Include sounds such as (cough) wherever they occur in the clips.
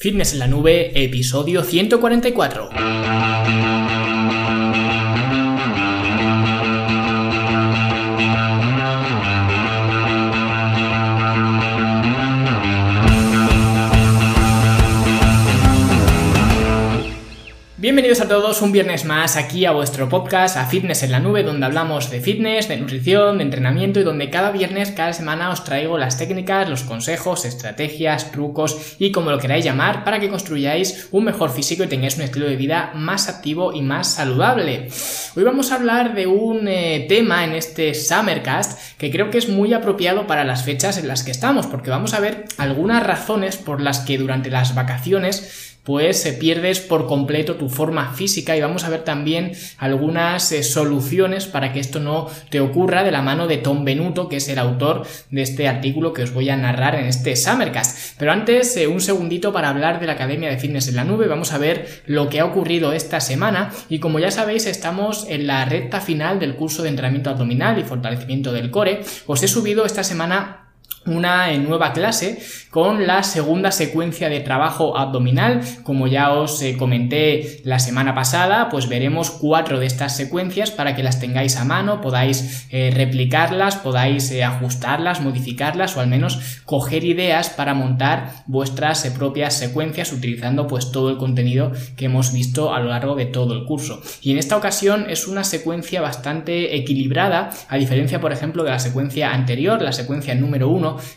Fitness en la Nube, episodio 144. Bienvenidos a todos un viernes más aquí a vuestro podcast, a Fitness en la Nube, donde hablamos de fitness, de nutrición, de entrenamiento y donde cada viernes, cada semana os traigo las técnicas, los consejos, estrategias, trucos y como lo queráis llamar para que construyáis un mejor físico y tengáis un estilo de vida más activo y más saludable. Hoy vamos a hablar de un eh, tema en este Summercast que creo que es muy apropiado para las fechas en las que estamos, porque vamos a ver algunas razones por las que durante las vacaciones pues se pierdes por completo tu forma física y vamos a ver también algunas eh, soluciones para que esto no te ocurra de la mano de Tom Benuto, que es el autor de este artículo que os voy a narrar en este Summercast. Pero antes, eh, un segundito para hablar de la Academia de Fitness en la Nube, vamos a ver lo que ha ocurrido esta semana y como ya sabéis estamos en la recta final del curso de entrenamiento abdominal y fortalecimiento del core. Os he subido esta semana una nueva clase con la segunda secuencia de trabajo abdominal. Como ya os eh, comenté la semana pasada, pues veremos cuatro de estas secuencias para que las tengáis a mano, podáis eh, replicarlas, podáis eh, ajustarlas, modificarlas o al menos coger ideas para montar vuestras propias secuencias utilizando pues todo el contenido que hemos visto a lo largo de todo el curso. Y en esta ocasión es una secuencia bastante equilibrada, a diferencia por ejemplo de la secuencia anterior, la secuencia número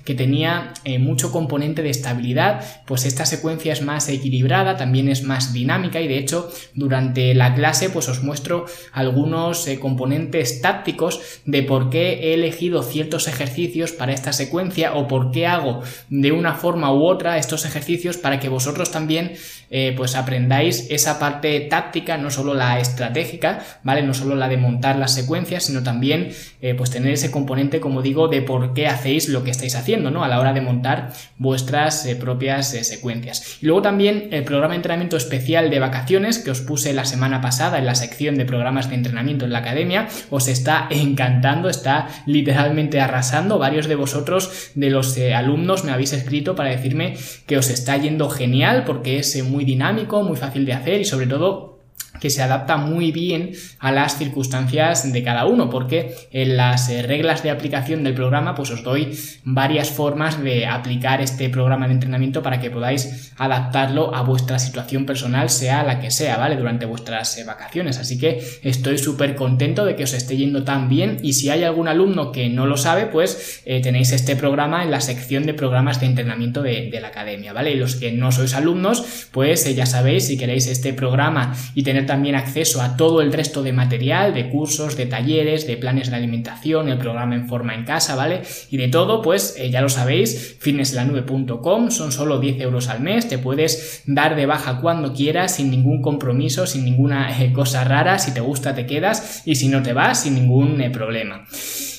que tenía eh, mucho componente de estabilidad, pues esta secuencia es más equilibrada, también es más dinámica y de hecho durante la clase pues os muestro algunos eh, componentes tácticos de por qué he elegido ciertos ejercicios para esta secuencia o por qué hago de una forma u otra estos ejercicios para que vosotros también eh, pues aprendáis esa parte táctica, no solo la estratégica, ¿vale? No solo la de montar las secuencias, sino también pues tener ese componente, como digo, de por qué hacéis lo que estáis haciendo, ¿no? A la hora de montar vuestras eh, propias eh, secuencias. Y luego también el programa de entrenamiento especial de vacaciones que os puse la semana pasada en la sección de programas de entrenamiento en la academia, os está encantando, está literalmente arrasando. Varios de vosotros, de los eh, alumnos, me habéis escrito para decirme que os está yendo genial porque es muy dinámico, muy fácil de hacer y sobre todo que se adapta muy bien a las circunstancias de cada uno, porque en las eh, reglas de aplicación del programa pues os doy varias formas de aplicar este programa de entrenamiento para que podáis adaptarlo a vuestra situación personal, sea la que sea, ¿vale? Durante vuestras eh, vacaciones. Así que estoy súper contento de que os esté yendo tan bien y si hay algún alumno que no lo sabe, pues eh, tenéis este programa en la sección de programas de entrenamiento de, la academia, ¿vale? Y los que no sois alumnos, pues ya sabéis, si queréis este programa y tener también acceso a todo el resto de material, de cursos, de talleres, de planes de alimentación, el programa en forma en casa, ¿vale? Y de todo, pues eh, ya lo sabéis, fitnesslanube.com, son solo 10 euros al mes, te puedes dar de baja cuando quieras, sin ningún compromiso, sin ninguna eh, cosa rara, si te gusta te quedas y si no te vas, sin ningún eh, problema.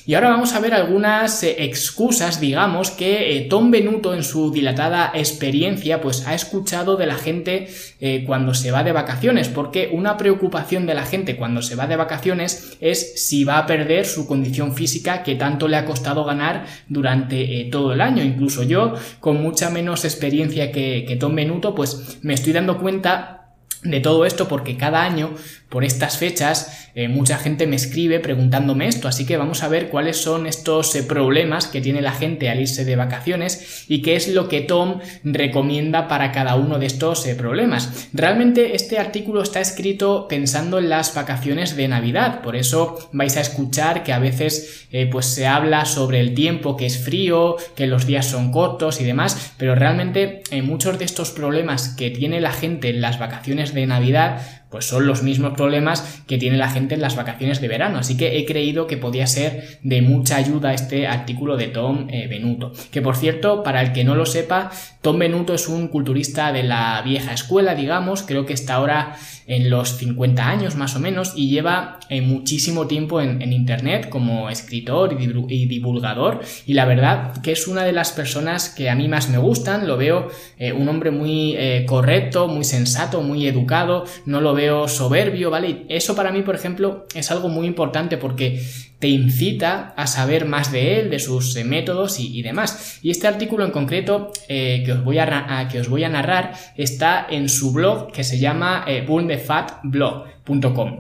Y ahora vamos a ver algunas eh, excusas, digamos, que eh, Tom Benuto en su dilatada experiencia pues ha escuchado de la gente eh, cuando se va de vacaciones, porque una preocupación de la gente cuando se va de vacaciones es si va a perder su condición física que tanto le ha costado ganar durante todo el año. Incluso yo, con mucha menos experiencia que, que Tom Benuto, pues me estoy dando cuenta de todo esto porque cada año por estas fechas eh, mucha gente me escribe preguntándome esto, así que vamos a ver cuáles son estos eh, problemas que tiene la gente al irse de vacaciones y qué es lo que Tom recomienda para cada uno de estos eh, problemas. Realmente este artículo está escrito pensando en las vacaciones de Navidad, por eso vais a escuchar que a veces pues se habla sobre el tiempo que es frío, que los días son cortos y demás, pero realmente muchos de estos problemas que tiene la gente en las vacaciones de Navidad pues son los mismos problemas que tiene la gente en las vacaciones de verano. Así que he creído que podía ser de mucha ayuda este artículo de Tom eh, Benuto. Que por cierto, para el que no lo sepa, Tom Benuto es un culturista de la vieja escuela, digamos, creo que está ahora en los 50 años más o menos y lleva eh, muchísimo tiempo en, Internet como escritor y, divulgador y la verdad que es una de las personas que a mí más me gustan, lo veo eh, un hombre muy correcto, muy sensato, muy educado, no lo veo soberbio, ¿vale? eso para mí, por ejemplo, es algo muy importante porque te incita a saber más de él, de sus eh, métodos y, demás. Y este artículo en concreto eh, que, os voy a, que, os voy a, narrar está en su blog que se llama eh.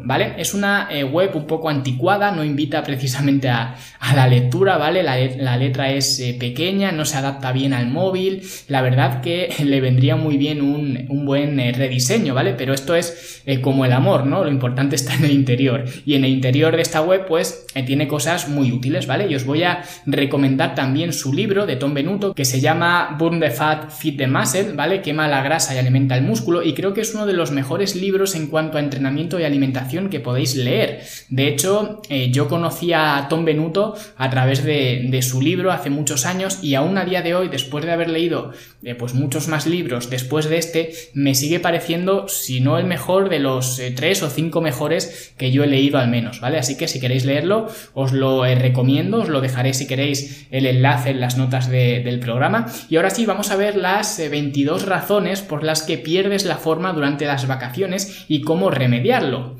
¿vale? Es una eh, web un poco anticuada, no invita precisamente a, la lectura, ¿vale? La, letra es pequeña, no se adapta bien al móvil, la verdad que (laughs) le vendría muy bien un, buen eh, rediseño, ¿vale? Pero esto es como el amor, ¿no? Lo importante está en el interior. Y en el interior de esta web, pues, tiene cosas muy útiles, ¿vale? Y os voy a recomendar también su libro de Tom Benuto, que se llama Burn the Fat, Fit the Muscle, ¿vale? Quema la grasa y alimenta el músculo, y creo que es uno de los mejores libros en cuanto a entrenamiento y alimentación que podéis leer. De hecho, eh, yo conocí a Tom Benuto a través de, su libro hace muchos años y aún a día de hoy, después de haber leído eh, pues muchos más libros después de este, me sigue pareciendo, si no el mejor, de los eh, tres o cinco mejores que yo he leído al menos, ¿vale? Así que si queréis leerlo, os lo recomiendo, os lo dejaré si queréis el enlace en las notas del programa. Y ahora sí, vamos a ver las 22 razones por las que pierdes la forma durante las vacaciones y cómo remediar hacerlo.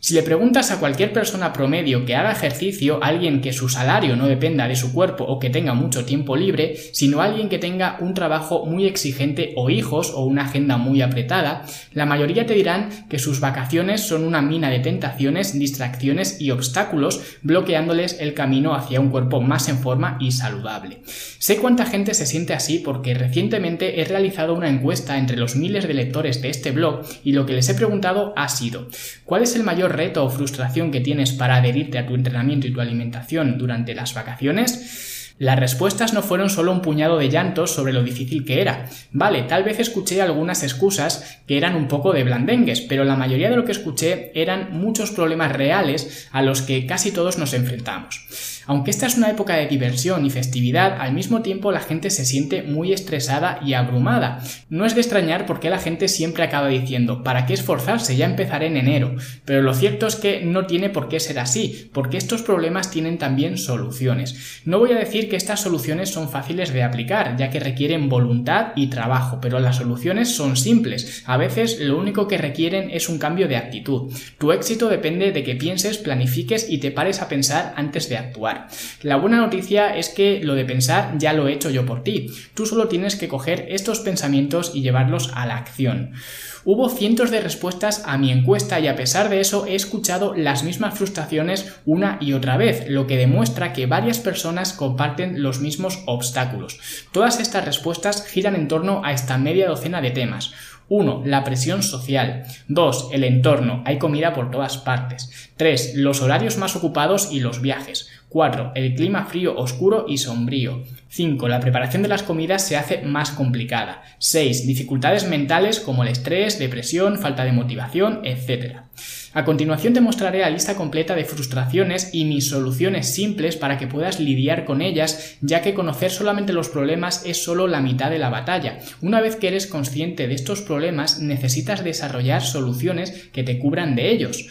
Si le preguntas a cualquier persona promedio que haga ejercicio, alguien que su salario no dependa de su cuerpo o que tenga mucho tiempo libre, sino alguien que tenga un trabajo muy exigente o hijos o una agenda muy apretada, la mayoría te dirán que sus vacaciones son una mina de tentaciones, distracciones y obstáculos, bloqueándoles el camino hacia un cuerpo más en forma y saludable. Sé cuánta gente se siente así porque recientemente he realizado una encuesta entre los miles de lectores de este blog y lo que les he preguntado ha sido ¿cuál es el mayor reto o frustración que tienes para adherirte a tu entrenamiento y tu alimentación durante las vacaciones? Las respuestas no fueron solo un puñado de llantos sobre lo difícil que era. Vale, tal vez escuché algunas excusas que eran un poco de blandengues, pero la mayoría de lo que escuché eran muchos problemas reales a los que casi todos nos enfrentamos. Aunque esta es una época de diversión y festividad, al mismo tiempo la gente se siente muy estresada y abrumada. No es de extrañar porque la gente siempre acaba diciendo, ¿para qué esforzarse? Ya empezaré en enero. Pero lo cierto es que no tiene por qué ser así, porque estos problemas tienen también soluciones. No voy a decir que estas soluciones son fáciles de aplicar, ya que requieren voluntad y trabajo, pero las soluciones son simples. A veces lo único que requieren es un cambio de actitud. Tu éxito depende de que pienses, planifiques y te pares a pensar antes de actuar. La buena noticia es que lo de pensar ya lo he hecho yo por ti. Tú solo tienes que coger estos pensamientos y llevarlos a la acción. Hubo cientos de respuestas a mi encuesta y a pesar de eso he escuchado las mismas frustraciones una y otra vez, lo que demuestra que varias personas comparten los mismos obstáculos. Todas estas respuestas giran en torno a esta media docena de temas. 1. La presión social. 2. El entorno. Hay comida por todas partes. 3. Los horarios más ocupados y los viajes. 4. El clima frío, oscuro y sombrío. 5. La preparación de las comidas se hace más complicada. 6. Dificultades mentales como el estrés, depresión, falta de motivación, etc. A continuación te mostraré la lista completa de frustraciones y mis soluciones simples para que puedas lidiar con ellas, ya que conocer solamente los problemas es solo la mitad de la batalla. Una vez que eres consciente de estos problemas, necesitas desarrollar soluciones que te cubran de ellos.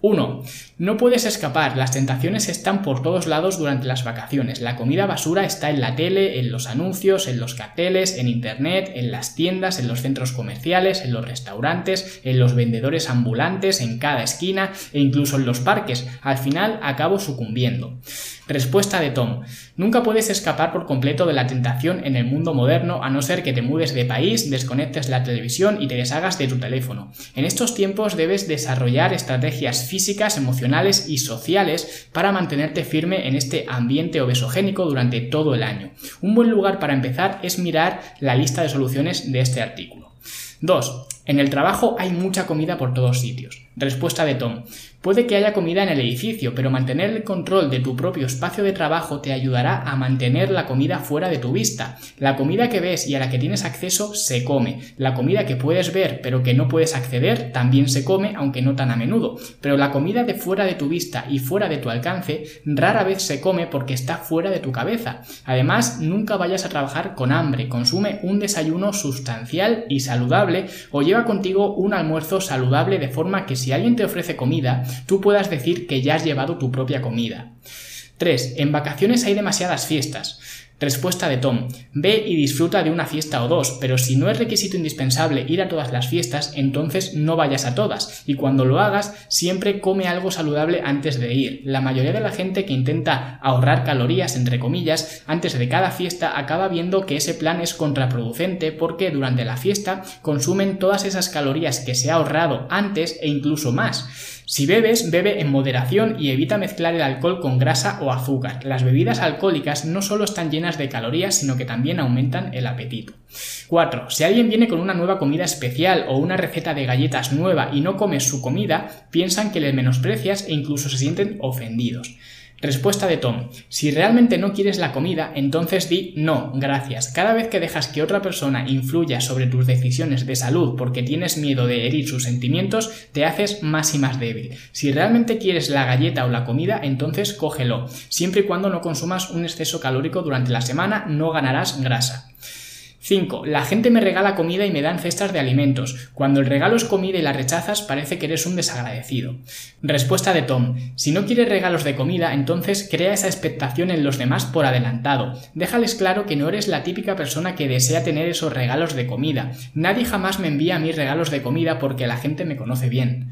1. No puedes escapar, las tentaciones están por todos lados durante las vacaciones. La comida basura está en la tele, en los anuncios, en los carteles, en internet, en las tiendas, en los centros comerciales, en los restaurantes, en los vendedores ambulantes, en cada esquina e incluso en los parques. Al final acabo sucumbiendo. Respuesta de Tom. Nunca puedes escapar por completo de la tentación en el mundo moderno a no ser que te mudes de país, desconectes la televisión y te deshagas de tu teléfono. En estos tiempos debes desarrollar estrategias físicas, y sociales para mantenerte firme en este ambiente obesogénico durante todo el año. Un buen lugar para empezar es mirar la lista de soluciones de este artículo. 2. En el trabajo hay mucha comida por todos sitios. Respuesta de Tom. Puede que haya comida en el edificio, pero mantener el control de tu propio espacio de trabajo te ayudará a mantener la comida fuera de tu vista. La comida que ves y a la que tienes acceso se come. La comida que puedes ver pero que no puedes acceder también se come, aunque no tan a menudo. Pero la comida de fuera de tu vista y fuera de tu alcance rara vez se come porque está fuera de tu cabeza. Además, nunca vayas a trabajar con hambre. Consume un desayuno sustancial y saludable lleva contigo un almuerzo saludable de forma que si alguien te ofrece comida, tú puedas decir que ya has llevado tu propia comida. 3. En vacaciones hay demasiadas fiestas. Respuesta de Tom. Ve y disfruta de una fiesta o dos, pero si no es requisito indispensable ir a todas las fiestas, entonces no vayas a todas. Y cuando lo hagas, siempre come algo saludable antes de ir. La mayoría de la gente que intenta ahorrar calorías, entre comillas, antes de cada fiesta acaba viendo que ese plan es contraproducente porque durante la fiesta consumen todas esas calorías que se ha ahorrado antes e incluso más. Si bebes, bebe en moderación y evita mezclar el alcohol con grasa o azúcar. Las bebidas alcohólicas no solo están llenas de calorías, sino que también aumentan el apetito. 4. Si alguien viene con una nueva comida especial o una receta de galletas nueva y no comes su comida, piensan que le menosprecias e incluso se sienten ofendidos. Respuesta de Tom. Si realmente no quieres la comida, entonces di no, gracias. Cada vez que dejas que otra persona influya sobre tus decisiones de salud porque tienes miedo de herir sus sentimientos, te haces más y más débil. Si realmente quieres la galleta o la comida, entonces cógelo. Siempre y cuando no consumas un exceso calórico durante la semana, no ganarás grasa. 5. La gente me regala comida y me dan cestas de alimentos. Cuando el regalo es comida y la rechazas, parece que eres un desagradecido. Respuesta de Tom. Si no quieres regalos de comida, entonces crea esa expectación en los demás por adelantado. Déjales claro que no eres la típica persona que desea tener esos regalos de comida. Nadie jamás me envía mis regalos de comida porque la gente me conoce bien.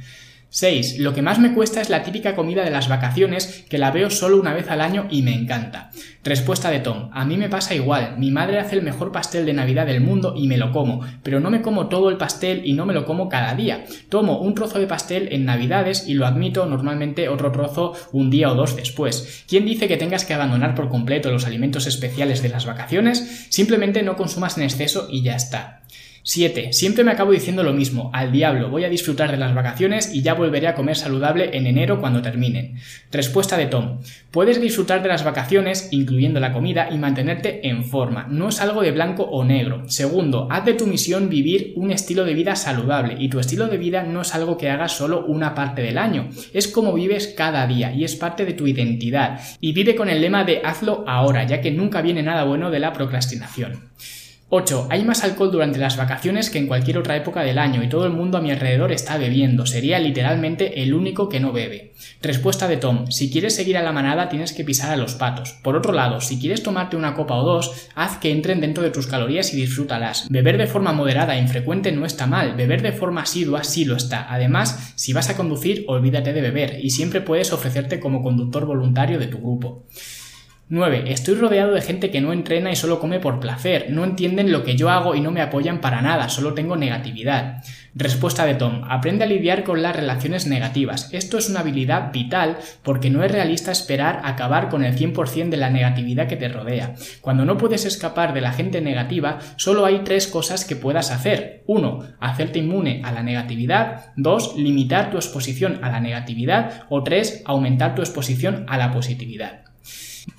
6. Lo que más me cuesta es la típica comida de las vacaciones que la veo solo una vez al año y me encanta. Respuesta de Tom. A mí me pasa igual. Mi madre hace el mejor pastel de Navidad del mundo y me lo como, pero no me como todo el pastel y no me lo como cada día. Tomo un trozo de pastel en Navidades y lo admito normalmente otro trozo un día o dos después. ¿Quién dice que tengas que abandonar por completo los alimentos especiales de las vacaciones? Simplemente no consumas en exceso y ya está. 7. Siempre me acabo diciendo lo mismo, al diablo, voy a disfrutar de las vacaciones y ya volveré a comer saludable en enero cuando terminen. Respuesta de Tom. Puedes disfrutar de las vacaciones, incluyendo la comida, y mantenerte en forma. No es algo de blanco o negro. Segundo, haz de tu misión vivir un estilo de vida saludable, y tu estilo de vida no es algo que hagas solo una parte del año. Es como vives cada día, y es parte de tu identidad. Y vive con el lema de hazlo ahora, ya que nunca viene nada bueno de la procrastinación. 8. Hay más alcohol durante las vacaciones que en cualquier otra época del año y todo el mundo a mi alrededor está bebiendo. Sería literalmente el único que no bebe. Respuesta de Tom. Si quieres seguir a la manada tienes que pisar a los patos. Por otro lado, si quieres tomarte una copa o dos, haz que entren dentro de tus calorías y disfrútalas. Beber de forma moderada e infrecuente no está mal. Beber de forma asidua sí lo está. Además, si vas a conducir, olvídate de beber y siempre puedes ofrecerte como conductor voluntario de tu grupo. 9. Estoy rodeado de gente que no entrena y solo come por placer, no entienden lo que yo hago y no me apoyan para nada, solo tengo negatividad. Respuesta de Tom. Aprende a lidiar con las relaciones negativas. Esto es una habilidad vital porque no es realista esperar acabar con el 100% de la negatividad que te rodea. Cuando no puedes escapar de la gente negativa, solo hay tres cosas que puedas hacer. 1. Hacerte inmune a la negatividad. 2. Limitar tu exposición a la negatividad. O 3. Aumentar tu exposición a la positividad.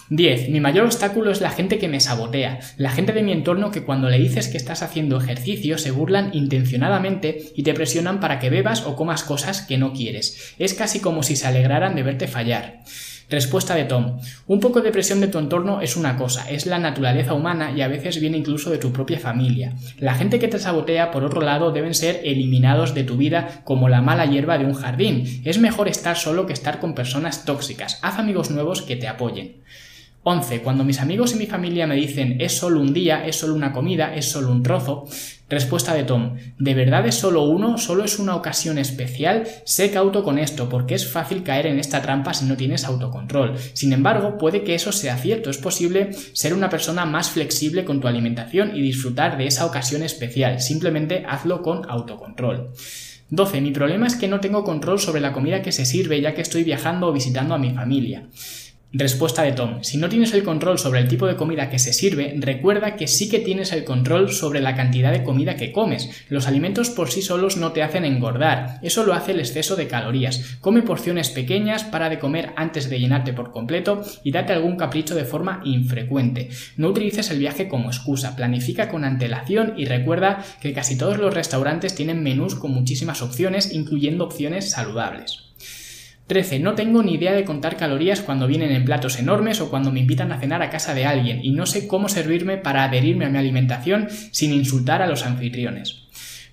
10. Mi mayor obstáculo es la gente que me sabotea, la gente de mi entorno que cuando le dices que estás haciendo ejercicio se burlan intencionadamente y te presionan para que bebas o comas cosas que no quieres. Es casi como si se alegraran de verte fallar. Respuesta de Tom. Un poco de presión de tu entorno es una cosa, es la naturaleza humana y a veces viene incluso de tu propia familia. La gente que te sabotea, por otro lado, deben ser eliminados de tu vida como la mala hierba de un jardín. Es mejor estar solo que estar con personas tóxicas. Haz amigos nuevos que te apoyen. 11. Cuando mis amigos y mi familia me dicen es solo un día, es solo una comida, es solo un trozo, respuesta de Tom, ¿de verdad es solo uno? ¿Solo es una ocasión especial? Sé cauto con esto porque es fácil caer en esta trampa si no tienes autocontrol. Sin embargo, puede que eso sea cierto. Es posible ser una persona más flexible con tu alimentación y disfrutar de esa ocasión especial. Simplemente hazlo con autocontrol. 12. Mi problema es que no tengo control sobre la comida que se sirve ya que estoy viajando o visitando a mi familia. Respuesta de Tom. Si no tienes el control sobre el tipo de comida que se sirve, recuerda que sí que tienes el control sobre la cantidad de comida que comes. Los alimentos por sí solos no te hacen engordar, eso lo hace el exceso de calorías. Come porciones pequeñas, para de comer antes de llenarte por completo y date algún capricho de forma infrecuente. No utilices el viaje como excusa, planifica con antelación y recuerda que casi todos los restaurantes tienen menús con muchísimas opciones, incluyendo opciones saludables. 13. No tengo ni idea de contar calorías cuando vienen en platos enormes o cuando me invitan a cenar a casa de alguien y no sé cómo servirme para adherirme a mi alimentación sin insultar a los anfitriones.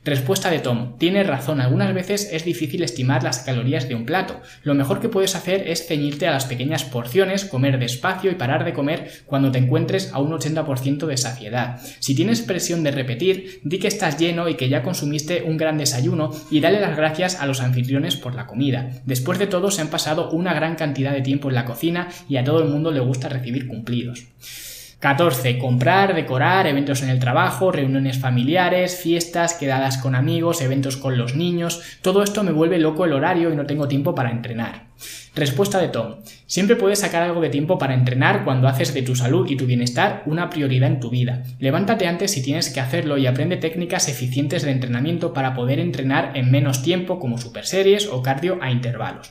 Respuesta de Tom. Tiene razón, algunas veces es difícil estimar las calorías de un plato. Lo mejor que puedes hacer es ceñirte a las pequeñas porciones, comer despacio y parar de comer cuando te encuentres a un 80% de saciedad. Si tienes presión de repetir, di que estás lleno y que ya consumiste un gran desayuno y dale las gracias a los anfitriones por la comida. Después de todo, se han pasado una gran cantidad de tiempo en la cocina y a todo el mundo le gusta recibir cumplidos. 14. Comprar, decorar, eventos en el trabajo, reuniones familiares, fiestas, quedadas con amigos, eventos con los niños. Todo esto me vuelve loco el horario y no tengo tiempo para entrenar. Respuesta de Tom. Siempre puedes sacar algo de tiempo para entrenar cuando haces de tu salud y tu bienestar una prioridad en tu vida. Levántate antes si tienes que hacerlo y aprende técnicas eficientes de entrenamiento para poder entrenar en menos tiempo como super series o cardio a intervalos.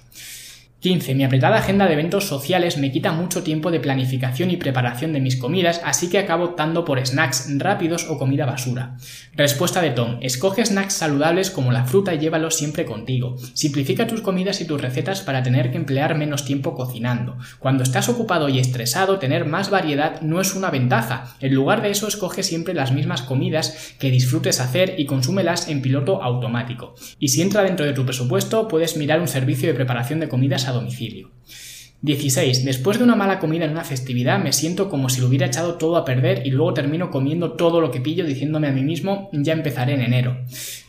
15. Mi apretada agenda de eventos sociales me quita mucho tiempo de planificación y preparación de mis comidas, así que acabo optando por snacks rápidos o comida basura. Respuesta de Tom. Escoge snacks saludables como la fruta y llévalos siempre contigo. Simplifica tus comidas y tus recetas para tener que emplear menos tiempo cocinando. Cuando estás ocupado y estresado, tener más variedad no es una ventaja. En lugar de eso, escoge siempre las mismas comidas que disfrutes hacer y consúmelas en piloto automático. Y si entra dentro de tu presupuesto, puedes mirar un servicio de preparación de comidas a domicilio. 16. Después de una mala comida en una festividad me siento como si lo hubiera echado todo a perder y luego termino comiendo todo lo que pillo diciéndome a mí mismo ya empezaré en enero.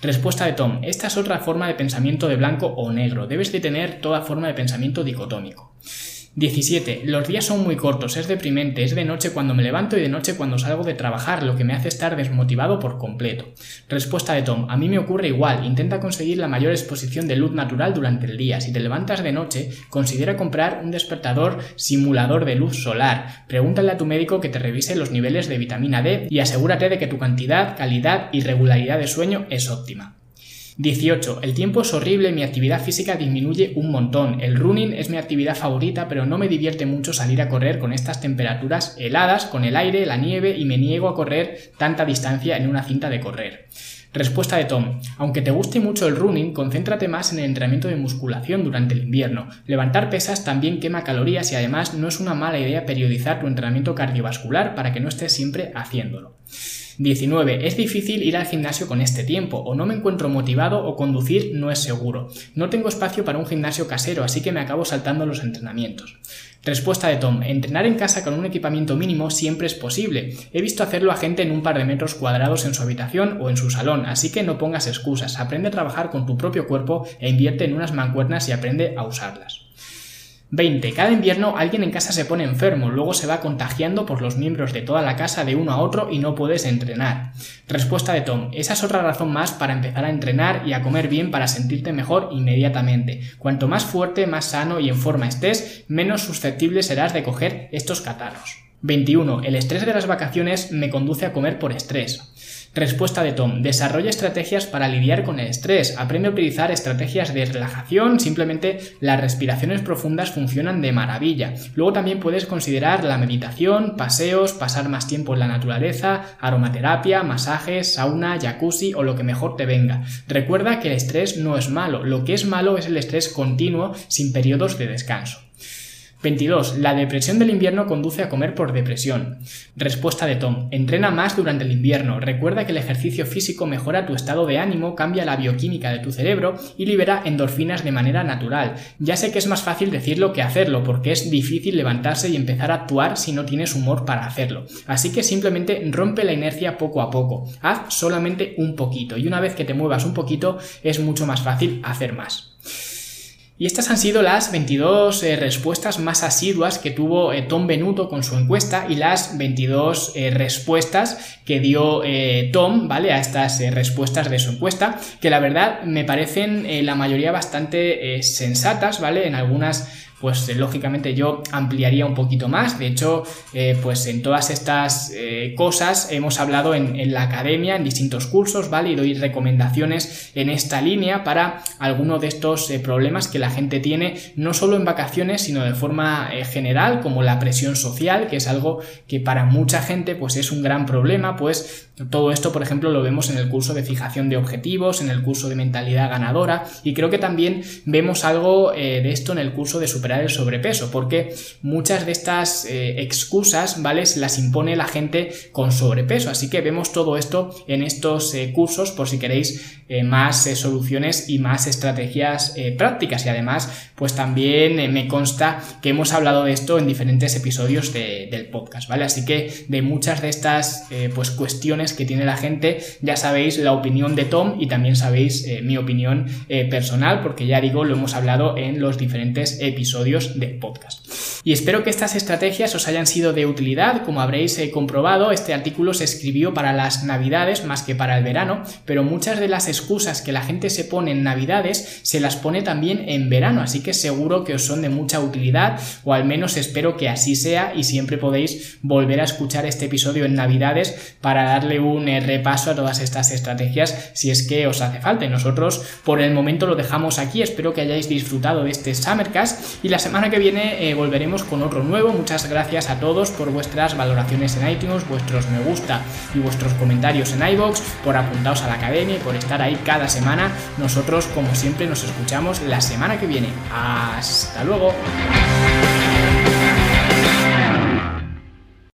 Respuesta de Tom. Esta es otra forma de pensamiento de blanco o negro. Debes de tener toda forma de pensamiento dicotómico. 17. Los días son muy cortos, es deprimente, es de noche cuando me levanto y de noche cuando salgo de trabajar, lo que me hace estar desmotivado por completo. Respuesta de Tom. A mí me ocurre igual, intenta conseguir la mayor exposición de luz natural durante el día. Si te levantas de noche, considera comprar un despertador simulador de luz solar. Pregúntale a tu médico que te revise los niveles de vitamina D y asegúrate de que tu cantidad, calidad y regularidad de sueño es óptima. 18. El tiempo es horrible, mi actividad física disminuye un montón. El running es mi actividad favorita, pero no me divierte mucho salir a correr con estas temperaturas heladas, con el aire, la nieve y me niego a correr tanta distancia en una cinta de correr. Respuesta de Tom. Aunque te guste mucho el running, concéntrate más en el entrenamiento de musculación durante el invierno. Levantar pesas también quema calorías y además no es una mala idea periodizar tu entrenamiento cardiovascular para que no estés siempre haciéndolo. 19. Es difícil ir al gimnasio con este tiempo, o no me encuentro motivado o conducir no es seguro. No tengo espacio para un gimnasio casero, así que me acabo saltando los entrenamientos. Respuesta de Tom. Entrenar en casa con un equipamiento mínimo siempre es posible. He visto hacerlo a gente en un par de metros cuadrados en su habitación o en su salón, así que no pongas excusas. Aprende a trabajar con tu propio cuerpo e invierte en unas mancuernas y aprende a usarlas. 20. Cada invierno alguien en casa se pone enfermo, luego se va contagiando por los miembros de toda la casa de uno a otro y no puedes entrenar. Respuesta de Tom. Esa es otra razón más para empezar a entrenar y a comer bien para sentirte mejor inmediatamente. Cuanto más fuerte, más sano y en forma estés, menos susceptible serás de coger estos catarros. 21. El estrés de las vacaciones me conduce a comer por estrés. Respuesta de Tom. Desarrolla estrategias para lidiar con el estrés. Aprende a utilizar estrategias de relajación. Simplemente las respiraciones profundas funcionan de maravilla. Luego también puedes considerar la meditación, paseos, pasar más tiempo en la naturaleza, aromaterapia, masajes, sauna, jacuzzi o lo que mejor te venga. Recuerda que el estrés no es malo. Lo que es malo es el estrés continuo sin periodos de descanso. 22. La depresión del invierno conduce a comer por depresión. Respuesta de Tom. Entrena más durante el invierno. Recuerda que el ejercicio físico mejora tu estado de ánimo, cambia la bioquímica de tu cerebro y libera endorfinas de manera natural. Ya sé que es más fácil decirlo que hacerlo, porque es difícil levantarse y empezar a actuar si no tienes humor para hacerlo. Así que simplemente rompe la inercia poco a poco. Haz solamente un poquito y una vez que te muevas un poquito es mucho más fácil hacer más. Y estas han sido las 22 eh, respuestas más asiduas que tuvo eh, Tom Benuto con su encuesta y las 22 eh, respuestas que dio Tom, ¿vale? A estas respuestas de su encuesta, que la verdad me parecen la mayoría bastante sensatas, ¿vale? En algunas pues eh, lógicamente yo ampliaría un poquito más. De hecho, eh, pues en todas estas eh, cosas hemos hablado en, la academia, en distintos cursos, ¿vale? Y doy recomendaciones en esta línea para alguno de estos problemas que la gente tiene, no solo en vacaciones, sino de forma general, como la presión social, que es algo que para mucha gente pues es un gran problema, pues todo esto, por ejemplo, lo vemos en el curso de fijación de objetivos, en el curso de mentalidad ganadora, y creo que también vemos algo de esto en el curso de super el sobrepeso, porque muchas de estas eh, excusas, ¿vale? Las impone la gente con sobrepeso. Así que vemos todo esto en estos eh, cursos por si queréis eh, más soluciones y más estrategias prácticas. Y además, pues también me consta que hemos hablado de esto en diferentes episodios del podcast, ¿vale? Así que de muchas de estas pues cuestiones que tiene la gente, ya sabéis la opinión de Tom y también sabéis mi opinión personal, porque ya digo, lo hemos hablado en los diferentes episodios del podcast. Y espero que estas estrategias os hayan sido de utilidad. Como habréis eh, comprobado, este artículo se escribió para las navidades más que para el verano, pero muchas de las excusas que la gente se pone en navidades se las pone también en verano, así que seguro que os son de mucha utilidad o al menos espero que así sea y siempre podéis volver a escuchar este episodio en navidades para darle un eh, repaso a todas estas estrategias si es que os hace falta. Y nosotros por el momento lo dejamos aquí, espero que hayáis disfrutado de este Summercast y la semana que viene eh, con otro nuevo. Muchas gracias a todos por vuestras valoraciones en iTunes, vuestros me gusta y vuestros comentarios en iBox, por apuntaros a la academia y por estar ahí cada semana. Nosotros, como siempre, nos escuchamos la semana que viene. Hasta luego.